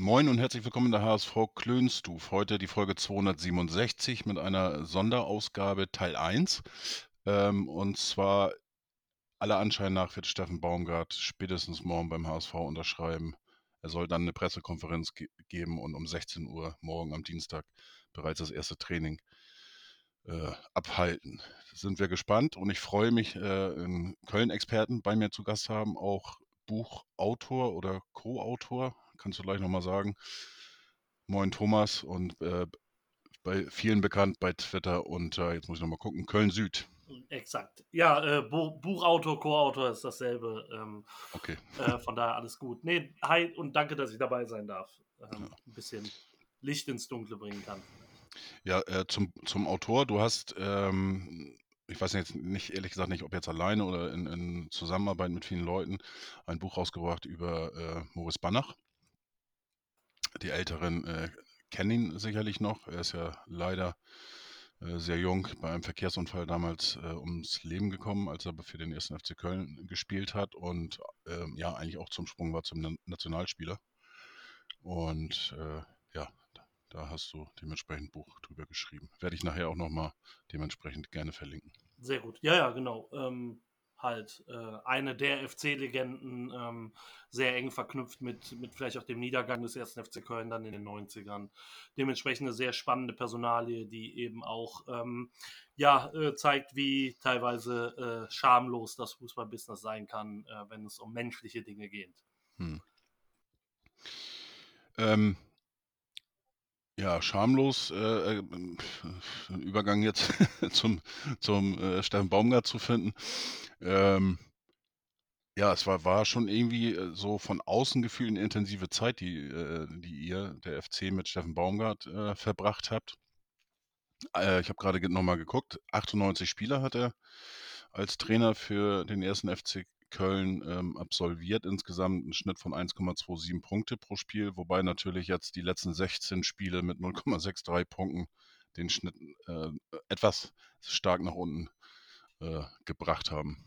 Moin und herzlich willkommen in der HSV Klönstuf. Heute die Folge 267 mit einer Sonderausgabe Teil 1. Ähm, und zwar aller Anschein nach wird Steffen Baumgart spätestens morgen beim HSV unterschreiben. Er soll dann eine Pressekonferenz ge geben und um 16 Uhr morgen am Dienstag bereits das erste Training äh, abhalten. Sind wir gespannt und ich freue mich, äh, einen Köln-Experten bei mir zu Gast haben, auch Buchautor oder Co-Autor, kannst du gleich nochmal sagen. Moin Thomas und äh, bei vielen bekannt bei Twitter und äh, jetzt muss ich nochmal gucken, Köln Süd. Exakt. Ja, äh, Buch, Buchautor, Co-Autor ist dasselbe. Ähm, Okay. äh, von daher alles gut. Nee, hi und danke, dass ich dabei sein darf. Ähm, Ein bisschen Licht ins Dunkle bringen kann. Ja, äh, zum, zum Autor, du hast, ähm, ich weiß jetzt nicht, ehrlich gesagt nicht, ob jetzt alleine oder in, in Zusammenarbeit mit vielen Leuten, ein Buch rausgebracht über äh, Moritz Banach. Die Älteren äh, kennen ihn sicherlich noch. Er ist ja leider äh, sehr jung bei einem Verkehrsunfall damals äh, ums Leben gekommen, als er für den ersten FC Köln gespielt hat und ähm, ja, eigentlich auch zum Sprung war zum Na- Nationalspieler. Und äh, ja, da, hast du dementsprechend ein Buch drüber geschrieben. Werde ich nachher auch nochmal dementsprechend gerne verlinken. Sehr gut. Ja, ja, genau. Ähm, halt äh, eine der FC-Legenden, ähm, sehr eng verknüpft mit, mit vielleicht auch dem Niedergang des ersten FC Köln dann in den 90ern. Dementsprechend eine sehr spannende Personalie, die eben auch ähm, ja, äh, zeigt, wie teilweise äh, schamlos das Fußballbusiness sein kann, äh, wenn es um menschliche Dinge geht. Hm. Ähm, ja, schamlos, äh, äh, Übergang jetzt zum, zum äh, Steffen Baumgart zu finden. Ähm, ja, es war, war schon irgendwie äh, so von außen gefühlt eine intensive Zeit, die, äh, die ihr, der FC, mit Steffen Baumgart äh, verbracht habt. Äh, ich habe gerade nochmal geguckt, 98 Spieler hat er als Trainer für den ersten FC Köln ähm, absolviert, insgesamt einen Schnitt von 1,27 Punkte pro Spiel, wobei natürlich jetzt die letzten 16 Spiele mit 0,63 Punkten den Schnitt äh, etwas stark nach unten äh, gebracht haben.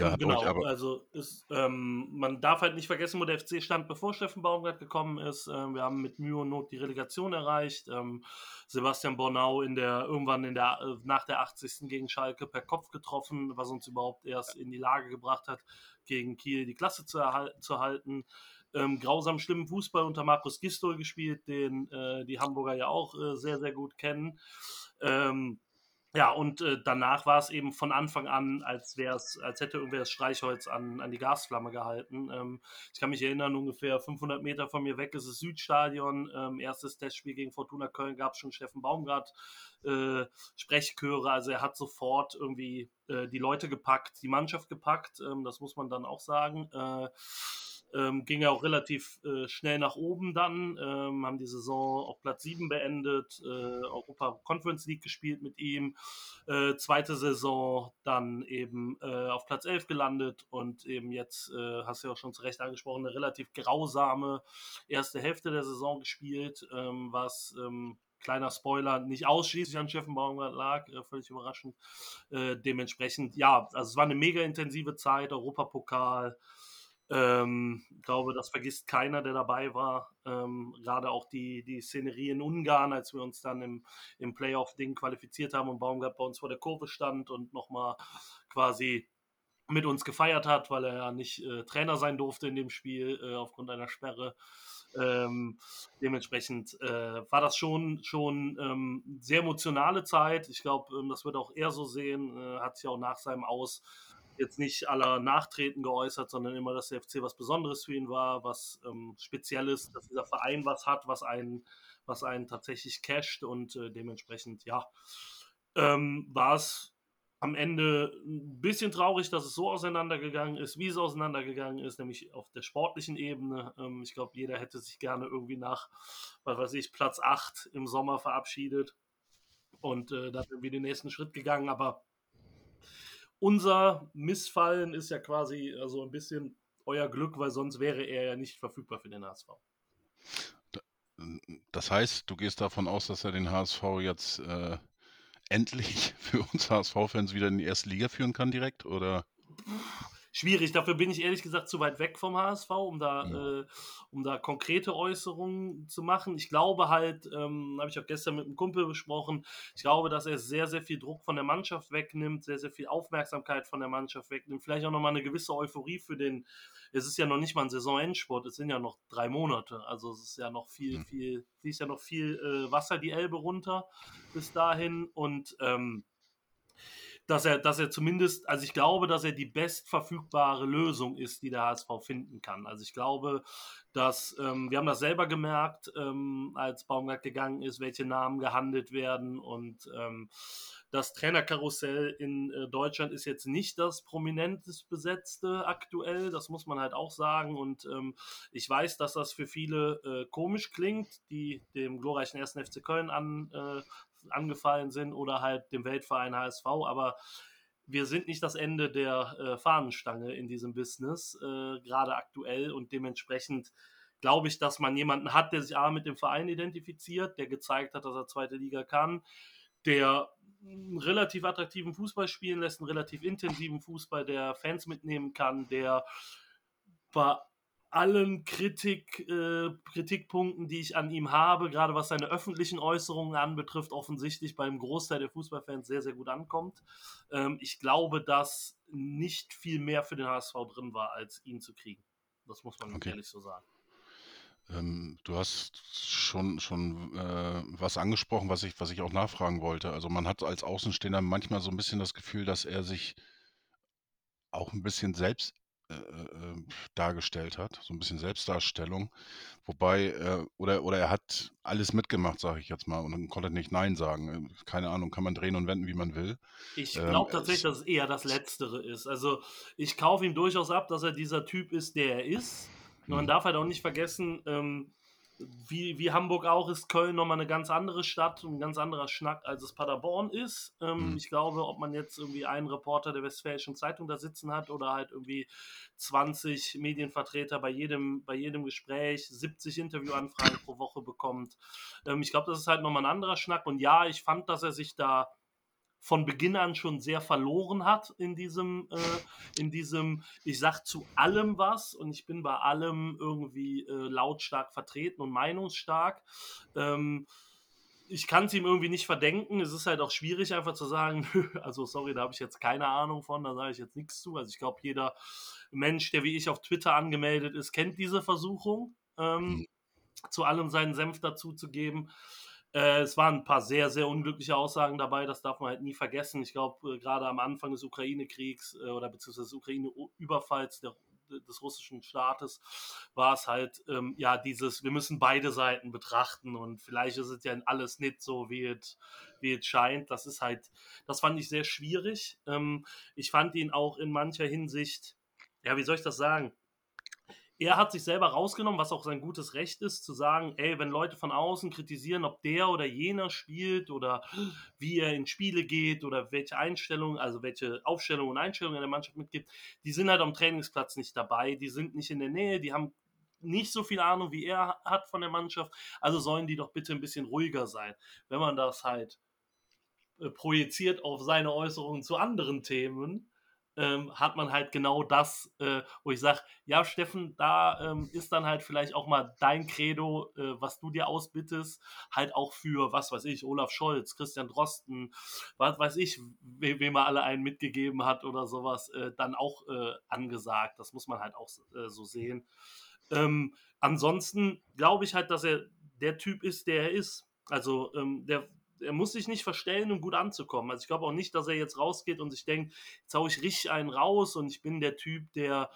Habt genau, euch aber, also ist, ähm, man darf halt nicht vergessen, wo der FC stand, bevor Steffen Baumgart gekommen ist. Ähm, wir haben mit Mühe und Not die Relegation erreicht. Ähm, Sebastian Bornau in der irgendwann in der äh, nach der 80. gegen Schalke per Kopf getroffen, was uns überhaupt erst in die Lage gebracht hat, gegen Kiel die Klasse zu, zu halten. Ähm, grausam schlimmen Fußball unter Markus Gistol gespielt, den äh, die Hamburger ja auch äh, sehr, sehr gut kennen. Ähm, ja, und äh, danach war es eben von Anfang an, als wär's, als hätte irgendwer das Streichholz an, an die Gasflamme gehalten. Ähm, ich kann mich erinnern, ungefähr 500 Meter von mir weg ist das Südstadion. Ähm, erstes Testspiel gegen Fortuna Köln gab es schon Steffen Baumgart äh, Sprechchöre. Also er hat sofort irgendwie äh, die Leute gepackt, die Mannschaft gepackt. Ähm, das muss man dann auch sagen. Äh, ähm, ging ja auch relativ äh, schnell nach oben dann, ähm, haben die Saison auf Platz 7 beendet, äh, Europa Conference League gespielt mit ihm, äh, zweite Saison dann eben äh, auf Platz 11 gelandet und eben jetzt, äh, hast du ja auch schon zu Recht angesprochen, eine relativ grausame erste Hälfte der Saison gespielt, ähm, was ähm, kleiner Spoiler, nicht ausschließlich an Steffen Baumgart lag, äh, völlig überraschend. Äh, dementsprechend, ja, also es war eine mega intensive Zeit, Europapokal, ähm, ich glaube, das vergisst keiner, der dabei war. Ähm, gerade auch die, die Szenerie in Ungarn, als wir uns dann im, im Playoff-Ding qualifiziert haben und Baumgart bei uns vor der Kurve stand und nochmal quasi mit uns gefeiert hat, weil er ja nicht äh, Trainer sein durfte in dem Spiel äh, aufgrund einer Sperre. Ähm, dementsprechend äh, war das schon schon ähm, sehr emotionale Zeit. Ich glaube, ähm, das wird auch er so sehen. Äh, hat sich auch nach seinem Aus jetzt nicht aller Nachtreten geäußert, sondern immer, dass der FC was Besonderes für ihn war, was ähm, Spezielles, dass dieser Verein was hat, was einen, was einen tatsächlich casht und äh, dementsprechend, ja, ähm, war es am Ende ein bisschen traurig, dass es so auseinandergegangen ist, wie es auseinandergegangen ist, nämlich auf der sportlichen Ebene. Ähm, ich glaube, jeder hätte sich gerne irgendwie nach, was weiß ich, Platz 8 im Sommer verabschiedet und äh, dann irgendwie den nächsten Schritt gegangen. Aber unser Missfallen ist ja quasi also ein bisschen euer Glück, weil sonst wäre er ja nicht verfügbar für den HSV. Das heißt, du gehst davon aus, dass er den HSV jetzt äh, endlich für uns HSV-Fans wieder in die erste Liga führen kann direkt? Oder? Schwierig. Dafür bin ich ehrlich gesagt zu weit weg vom HSV, um da, ja. äh, um da konkrete Äußerungen zu machen. Ich glaube halt, ähm, habe ich auch gestern mit einem Kumpel besprochen, ich glaube, dass er sehr, sehr viel Druck von der Mannschaft wegnimmt, sehr, sehr viel Aufmerksamkeit von der Mannschaft wegnimmt, vielleicht auch nochmal eine gewisse Euphorie für den, es ist ja noch nicht mal ein Saisonendsport, es sind ja noch drei Monate, also es ist ja noch viel, mhm. viel, fließt ja noch viel äh, Wasser die Elbe runter bis dahin und ähm, dass er, dass er zumindest, also ich glaube, dass er die bestverfügbare Lösung ist, die der HSV finden kann. Also ich glaube, dass ähm, wir haben das selber gemerkt, ähm, als Baumgart gegangen ist, welche Namen gehandelt werden und ähm, das Trainerkarussell in äh, Deutschland ist jetzt nicht das prominentest besetzte aktuell, das muss man halt auch sagen. Und ähm, ich weiß, dass das für viele äh, komisch klingt, die dem glorreichen 1. FC Köln an, äh, angefallen sind oder halt dem Weltverein HSV, aber wir sind nicht das Ende der äh, Fahnenstange in diesem Business, äh, gerade aktuell. Und dementsprechend glaube ich, dass man jemanden hat, der sich A mit dem Verein identifiziert, der gezeigt hat, dass er zweite Liga kann, der einen relativ attraktiven Fußball spielen lässt, einen relativ intensiven Fußball, der Fans mitnehmen kann, der bei allen Kritik, äh, Kritikpunkten, die ich an ihm habe, gerade was seine öffentlichen Äußerungen anbetrifft, offensichtlich beim Großteil der Fußballfans sehr, sehr gut ankommt. Ähm, ich glaube, dass nicht viel mehr für den HSV drin war, als ihn zu kriegen. Das muss man okay. ehrlich so sagen. Ähm, du hast schon, schon äh, was angesprochen, was ich, was ich auch nachfragen wollte. Also man hat als Außenstehender manchmal so ein bisschen das Gefühl, dass er sich auch ein bisschen selbst äh, äh, dargestellt hat, so ein bisschen Selbstdarstellung. Wobei, äh, oder, oder er hat alles mitgemacht, sage ich jetzt mal, und konnte nicht Nein sagen. Äh, keine Ahnung, kann man drehen und wenden, wie man will. Ich glaube ähm, tatsächlich, dass es eher das Letztere ist. Also ich kaufe ihm durchaus ab, dass er dieser Typ ist, der er ist. Man hm. darf halt auch nicht vergessen, ähm, wie, wie Hamburg auch ist Köln nochmal eine ganz andere Stadt und ein ganz anderer Schnack, als es Paderborn ist. Ähm, mhm. Ich glaube, ob man jetzt irgendwie einen Reporter der Westfälischen Zeitung da sitzen hat oder halt irgendwie 20 Medienvertreter bei jedem, bei jedem Gespräch, 70 Interviewanfragen pro Woche bekommt. Ähm, ich glaube, das ist halt nochmal ein anderer Schnack. Und ja, ich fand, dass er sich da von Beginn an schon sehr verloren hat in diesem, äh, in diesem, ich sag zu allem was und ich bin bei allem irgendwie äh, lautstark vertreten und meinungsstark. Ähm, ich kann es ihm irgendwie nicht verdenken. Es ist halt auch schwierig, einfach zu sagen, also sorry, da habe ich jetzt keine Ahnung von, da sage ich jetzt nichts zu. Also ich glaube, jeder Mensch, der wie ich auf Twitter angemeldet ist, kennt diese Versuchung, ähm, mhm. zu allem seinen Senf dazu zu geben. Äh, es waren ein paar sehr, sehr unglückliche Aussagen dabei, das darf man halt nie vergessen. Ich glaube, äh, gerade am Anfang des Ukraine-Kriegs äh, oder beziehungsweise des Ukraine-Überfalls des russischen Staates war es halt, ähm, ja, dieses, wir müssen beide Seiten betrachten und vielleicht ist es ja alles nicht so, wie es, wie scheint. Das ist halt, das fand ich sehr schwierig. Ähm, ich fand ihn auch in mancher Hinsicht, ja, wie soll ich das sagen? Er hat sich selber rausgenommen, was auch sein gutes Recht ist, zu sagen, ey, wenn Leute von außen kritisieren, ob der oder jener spielt oder wie er in Spiele geht oder welche Einstellungen, also welche Aufstellungen und Einstellungen er der Mannschaft mitgibt, die sind halt am Trainingsplatz nicht dabei, die sind nicht in der Nähe, die haben nicht so viel Ahnung, wie er hat von der Mannschaft, also sollen die doch bitte ein bisschen ruhiger sein. Wenn man das halt äh, projiziert auf seine Äußerungen zu anderen Themen, ähm, hat man halt genau das, äh, wo ich sage, ja, Steffen, da ähm, ist dann halt vielleicht auch mal dein Credo, äh, was du dir ausbittest, halt auch für, was weiß ich, Olaf Scholz, Christian Drosten, was weiß ich, we wem er alle einen mitgegeben hat oder sowas, äh, dann auch äh, angesagt. Das muss man halt auch äh, so sehen. Ähm, ansonsten glaube ich halt, dass er der Typ ist, der er ist. Also ähm, der, er muss sich nicht verstellen, um gut anzukommen. Also ich glaube auch nicht, dass er jetzt rausgeht und sich denkt, jetzt hau ich richtig einen raus und ich bin der Typ, der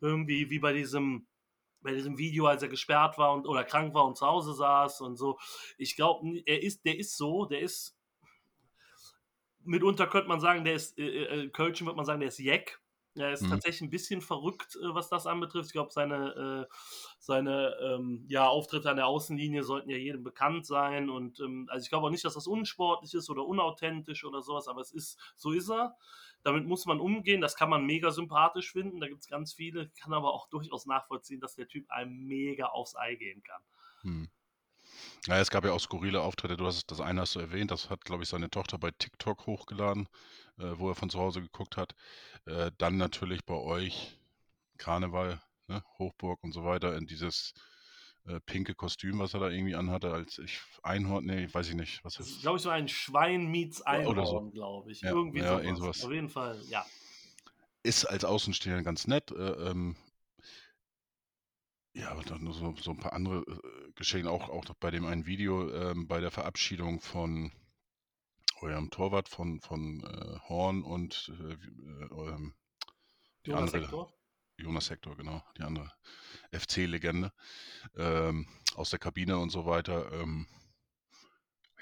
irgendwie wie bei diesem bei diesem Video, als er gesperrt war und oder krank war und zu Hause saß und so. Ich glaube, er ist, der ist so, der ist mitunter könnte man sagen, der ist, äh, äh, Kölchen wird man sagen, der ist Jack. Er ist Mhm. tatsächlich ein bisschen verrückt, äh, was das anbetrifft. Ich glaube, seine, äh, seine ähm, ja, Auftritte an der Außenlinie sollten ja jedem bekannt sein. Und ähm, also ich glaube auch nicht, dass das unsportlich ist oder unauthentisch oder sowas, aber es ist, so ist er. Damit muss man umgehen. Das kann man mega sympathisch finden. Da gibt es ganz viele. Kann aber auch durchaus nachvollziehen, dass der Typ einem mega aufs Ei gehen kann. Hm. Ja, es gab ja auch skurrile Auftritte. Du hast das eine hast du erwähnt, das hat, glaube ich, seine Tochter bei TikTok hochgeladen, äh, wo er von zu Hause geguckt hat. Äh, dann natürlich bei euch Karneval, ne? Hochburg und so weiter, in dieses äh, pinke Kostüm, was er da irgendwie anhatte, als ich Einhorn, nee, weiß ich nicht, was Das ist, ist. glaube ich, so ein Schwein meets Oder so. Einhorn, glaube ich. Ja, Irgendwie ja, sowas. Auf jeden Fall, ja. Ist als Außenstehender ganz nett. Äh, ähm, ja, aber dann nur so, so ein paar andere äh, Geschehen, auch, auch bei dem einen Video ähm, bei der Verabschiedung von eurem Torwart von, von äh, Horn und äh, äh, eurem die Jonas andere, Hector. Jonas Hector, genau, die andere FC-Legende ähm, aus der Kabine und so weiter. Ähm,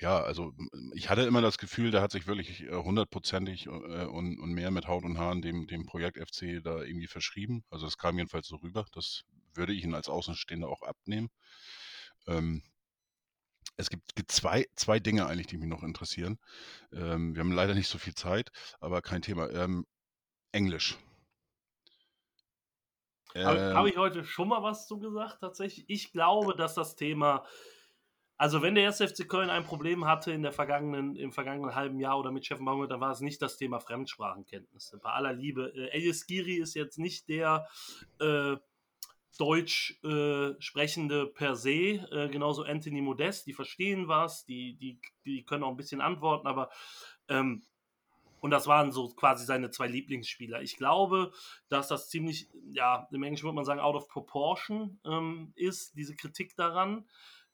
ja, also ich hatte immer das Gefühl, der hat sich wirklich äh, hundertprozentig äh, und, und mehr mit Haut und Haaren dem, dem Projekt FC da irgendwie verschrieben. Also das kam jedenfalls so rüber. Das würde ich ihn als Außenstehender auch abnehmen. Ähm, es gibt, gibt zwei, zwei Dinge eigentlich, die mich noch interessieren. Ähm, wir haben leider nicht so viel Zeit, aber kein Thema. Ähm, Englisch. Habe hab Ähm, ich heute schon mal was zu gesagt, tatsächlich? Ich glaube, dass das Thema, also wenn der 1. FC Köln ein Problem hatte in der vergangenen, im vergangenen halben Jahr oder mit Steffen Baumgart, dann war es nicht das Thema Fremdsprachenkenntnisse. Bei aller Liebe. Äh, Elias Giri ist jetzt nicht der äh, Deutsch äh, sprechende per se, äh, genauso Anthony Modest, die verstehen was, die, die, die können auch ein bisschen antworten, aber ähm, und das waren so quasi seine zwei Lieblingsspieler. Ich glaube, dass das ziemlich, ja, im Englischen würde man sagen, out of proportion ähm, ist, diese Kritik daran.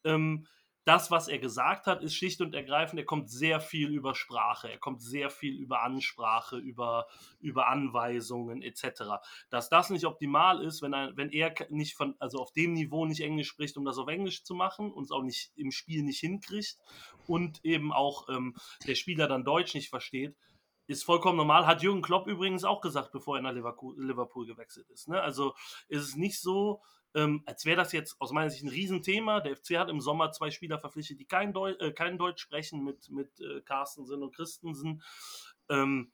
Ähm, das, was er gesagt hat, ist schlicht und ergreifend, er kommt sehr viel über Sprache, er kommt sehr viel über Ansprache, über, über Anweisungen etc. Dass das nicht optimal ist, wenn er, wenn er nicht von, also auf dem Niveau nicht Englisch spricht, um das auf Englisch zu machen und es auch nicht im Spiel nicht hinkriegt und eben auch ähm, der Spieler dann Deutsch nicht versteht, ist vollkommen normal. Hat Jürgen Klopp übrigens auch gesagt, bevor er nach Liverpool, gewechselt ist. Ne? Also ist es nicht so, ähm, als wäre das jetzt aus meiner Sicht ein Riesenthema. Der FC hat im Sommer zwei Spieler verpflichtet, die kein, Deu äh, kein Deutsch sprechen, mit, mit äh, Carstensen und Christensen. Ähm,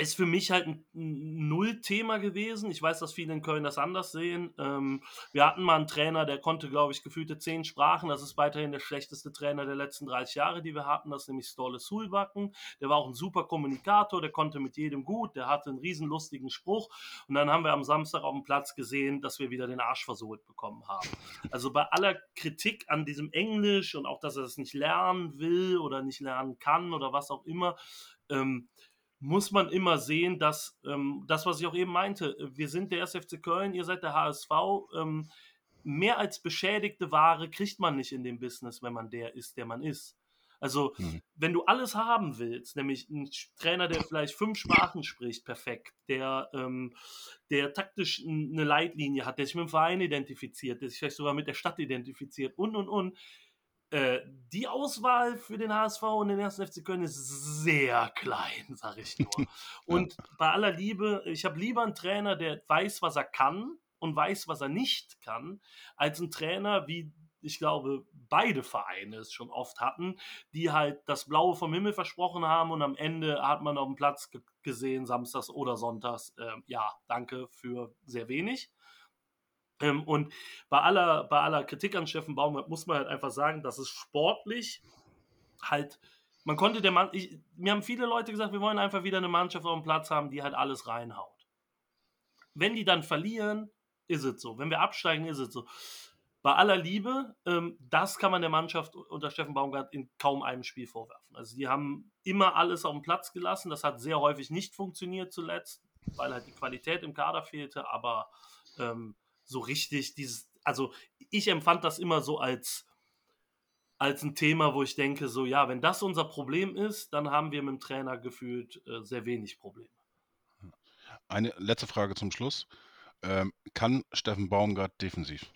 ist für mich halt ein Nullthema gewesen. Ich weiß, dass viele in Köln das anders sehen. Ähm, wir hatten mal einen Trainer, der konnte, glaube ich, gefühlte zehn Sprachen. Das ist weiterhin der schlechteste Trainer der letzten 30 Jahre, die wir hatten. Das ist nämlich Stolle Sulbacken. Der war auch ein super Kommunikator, der konnte mit jedem gut, der hatte einen riesenlustigen Spruch. Und dann haben wir am Samstag auf dem Platz gesehen, dass wir wieder den Arsch versohlt bekommen haben. Also bei aller Kritik an diesem Englisch und auch, dass er das nicht lernen will oder nicht lernen kann oder was auch immer, ähm, muss man immer sehen, dass ähm, das, was ich auch eben meinte, wir sind der SFC Köln, ihr seid der HSV. Ähm, mehr als beschädigte Ware kriegt man nicht in dem Business, wenn man der ist, der man ist. Also, Mhm. wenn du alles haben willst, nämlich ein Trainer, der vielleicht fünf Sprachen spricht, perfekt, der, ähm, der taktisch eine Leitlinie hat, der sich mit dem Verein identifiziert, der sich vielleicht sogar mit der Stadt identifiziert und, und, und, äh, die Auswahl für den HSV und den 1. FC Köln ist sehr klein, sag ich nur. Und bei aller Liebe, ich habe lieber einen Trainer, der weiß, was er kann und weiß, was er nicht kann, als einen Trainer, wie ich glaube, beide Vereine es schon oft hatten, die halt das Blaue vom Himmel versprochen haben und am Ende hat man auf dem Platz gesehen, samstags oder sonntags, äh, ja, danke für sehr wenig. Ähm, und bei aller, bei aller Kritik an Steffen Baumgart muss man halt einfach sagen, dass es sportlich halt, man konnte der Mann, ich, mir haben viele Leute gesagt, wir wollen einfach wieder eine Mannschaft auf dem Platz haben, die halt alles reinhaut. Wenn die dann verlieren, ist es so. Wenn wir absteigen, ist es so. Bei aller Liebe, ähm, das kann man der Mannschaft unter Steffen Baumgart in kaum einem Spiel vorwerfen. Also die haben immer alles auf dem Platz gelassen. Das hat sehr häufig nicht funktioniert zuletzt, weil halt die Qualität im Kader fehlte. Aber ähm, so richtig dieses, also ich empfand das immer so als, als ein Thema, wo ich denke, so ja, wenn das unser Problem ist, dann haben wir mit dem Trainer gefühlt äh, sehr wenig Probleme. Eine letzte Frage zum Schluss. Ähm, kann Steffen Baumgart defensiv?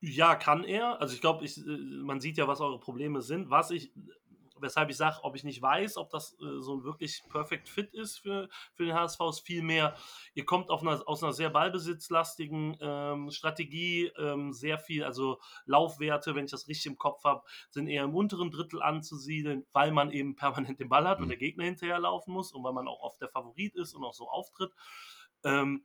Ja, kann er. Also ich glaube, ich, man sieht ja, was eure Probleme sind. Was ich, weshalb ich sage, ob ich nicht weiß, ob das äh, so ein wirklich perfect fit ist für, für den HSV, ist vielmehr, ihr kommt auf einer, aus einer sehr ballbesitzlastigen ähm, Strategie, ähm, sehr viel, also Laufwerte, wenn ich das richtig im Kopf habe, sind eher im unteren Drittel anzusiedeln, weil man eben permanent den Ball hat und Mhm. der Gegner hinterherlaufen muss und weil man auch oft der Favorit ist und auch so auftritt. Ähm,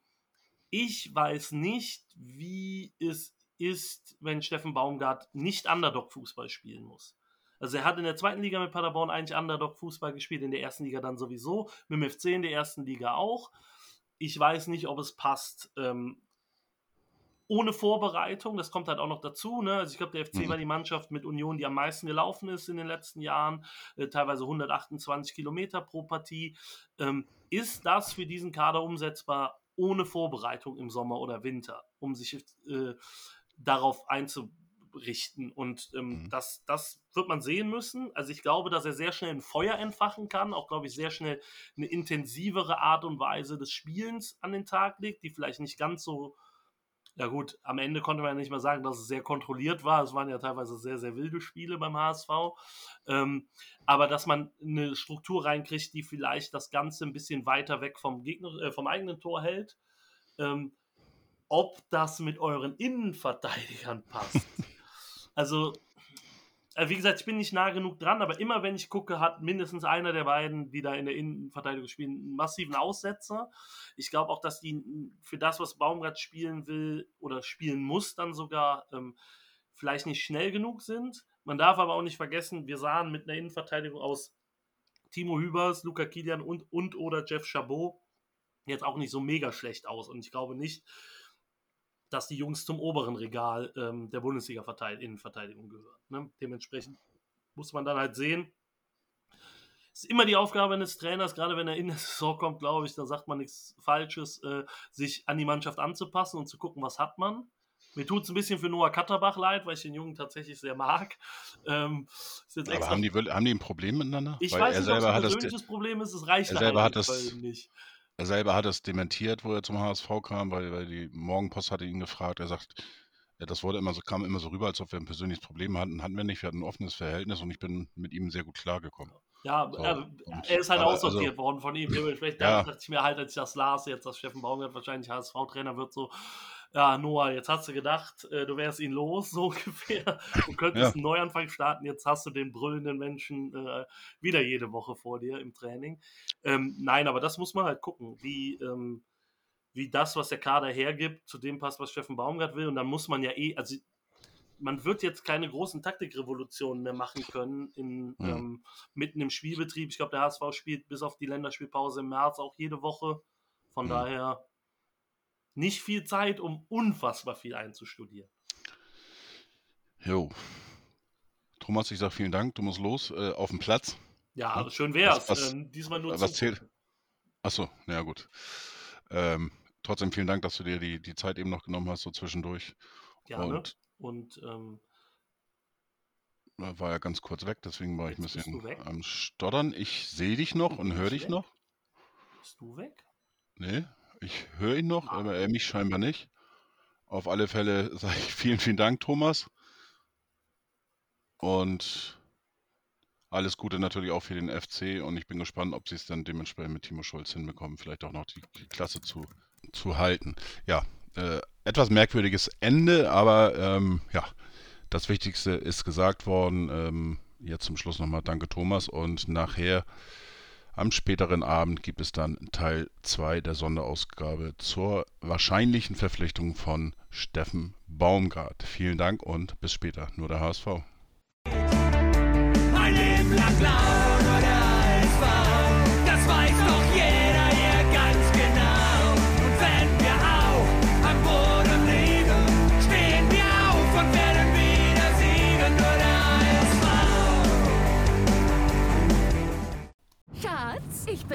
ich weiß nicht, wie es ist, wenn Steffen Baumgart nicht Underdog-Fußball spielen muss. Also er hat in der zweiten Liga mit Paderborn eigentlich Underdog-Fußball gespielt, in der ersten Liga dann sowieso, mit dem FC in der ersten Liga auch. Ich weiß nicht, ob es passt. Ähm, ohne Vorbereitung, das kommt halt auch noch dazu. Ne? Also ich glaube, der FC Mhm. war die Mannschaft mit Union, die am meisten gelaufen ist in den letzten Jahren, äh, teilweise 128 Kilometer pro Partie. Ähm, ist das für diesen Kader umsetzbar ohne Vorbereitung im Sommer oder Winter, um sich äh, darauf einzurichten? Und ähm, Mhm. das, das wird man sehen müssen. Also ich glaube, dass er sehr schnell ein Feuer entfachen kann, auch glaube ich sehr schnell eine intensivere Art und Weise des Spielens an den Tag legt, die vielleicht nicht ganz so ja gut, am Ende konnte man ja nicht mal sagen, dass es sehr kontrolliert war. Es waren ja teilweise sehr, sehr wilde Spiele beim HSV. Ähm, aber dass man eine Struktur reinkriegt, die vielleicht das Ganze ein bisschen weiter weg vom Gegner, äh, vom eigenen Tor hält. Ähm, ob das mit euren Innenverteidigern passt. also, äh, wie gesagt, ich bin nicht nah genug dran, aber immer wenn ich gucke, hat mindestens einer der beiden, die da in der Innenverteidigung spielen, einen massiven Aussetzer. Ich glaube auch, dass die für das, was Baumgart spielen will oder spielen muss, dann sogar ähm, vielleicht nicht schnell genug sind. Man darf aber auch nicht vergessen, wir sahen mit einer Innenverteidigung aus Timo Hübers, Luca Kilian und, und oder Jeff Chabot jetzt auch nicht so mega schlecht aus. Und ich glaube nicht, dass die Jungs zum oberen Regal ähm, der Bundesliga-Innenverteidigung gehören. Ne? Dementsprechend muss man dann halt sehen. Ist immer die Aufgabe eines Trainers, gerade wenn er in der Saison kommt, glaube ich, da sagt man nichts Falsches, äh, sich an die Mannschaft anzupassen und zu gucken, was hat man. Mir tut es ein bisschen für Noah Katterbach leid, weil ich den Jungen tatsächlich sehr mag. Ähm, Aber haben die, haben die ein Problem miteinander? ich Weil weiß nicht, ob es ein es, persönliches Problem ist, es reicht er selber hat es- Köln nicht. Er selber hat es dementiert, wo er zum HSV kam, weil, weil die Morgenpost hatte ihn gefragt. Er sagt, ja, das wurde immer so, kam immer so rüber, als ob wir ein persönliches Problem hatten. Hatten wir nicht. Wir hatten ein offenes Verhältnis und ich bin mit ihm sehr gut klargekommen. Ja, So, er, und- er ist halt aber aussortiert also- worden von ihm. Dementsprechend Ja. dachte ich mir halt, als ich das las, jetzt, dass Steffen Baumgart wahrscheinlich HSV-Trainer wird, so, ja, Noah, jetzt hast du gedacht, äh, du wärst ihn los, so ungefähr, und könntest Ja. einen Neuanfang starten. Jetzt hast du den brüllenden Menschen äh, wieder jede Woche vor dir im Training. Ähm, nein, aber das muss man halt gucken, wie, ähm, wie das, was der Kader hergibt, zu dem passt, was Steffen Baumgart will. Und dann muss man ja eh, also man wird jetzt keine großen Taktikrevolutionen mehr machen können in, Mhm. ähm, mitten im Spielbetrieb. Ich glaube, der HSV spielt bis auf die Länderspielpause im März auch jede Woche. Von Mhm. daher nicht viel Zeit, um unfassbar viel einzustudieren. Jo. Thomas, ich sag vielen Dank. Du musst los äh, auf den Platz. Ja, Hm? schön wär's. Was- was- ähm, diesmal nur was zugucken. zählt? Achso, na ja, gut. Ähm, trotzdem vielen Dank, dass du dir die, die Zeit eben noch genommen hast, so zwischendurch. Gerne. Und Und ähm, äh, war ja ganz kurz weg, deswegen war ich ein bisschen am Stottern. Ich sehe dich noch und höre ich dich weg? noch. bist du weg? Nee, ich höre ihn noch, aber er mich scheinbar nicht. Auf alle Fälle sage ich vielen, vielen Dank, Thomas. Und alles Gute natürlich auch für den FC. Und ich bin gespannt, ob sie es dann dementsprechend mit Timo Schulz hinbekommen, vielleicht auch noch die, die Klasse zu, zu halten. Ja, äh, etwas merkwürdiges Ende, aber ähm, ja, das Wichtigste ist gesagt worden. Ähm, jetzt zum Schluss nochmal danke, Thomas. Und nachher am späteren Abend gibt es dann Teil 2 der Sonderausgabe zur wahrscheinlichen Verpflichtung von Steffen Baumgart. Vielen Dank und bis später. Nur der HSV. Ein Leben lang blau nur der HSV.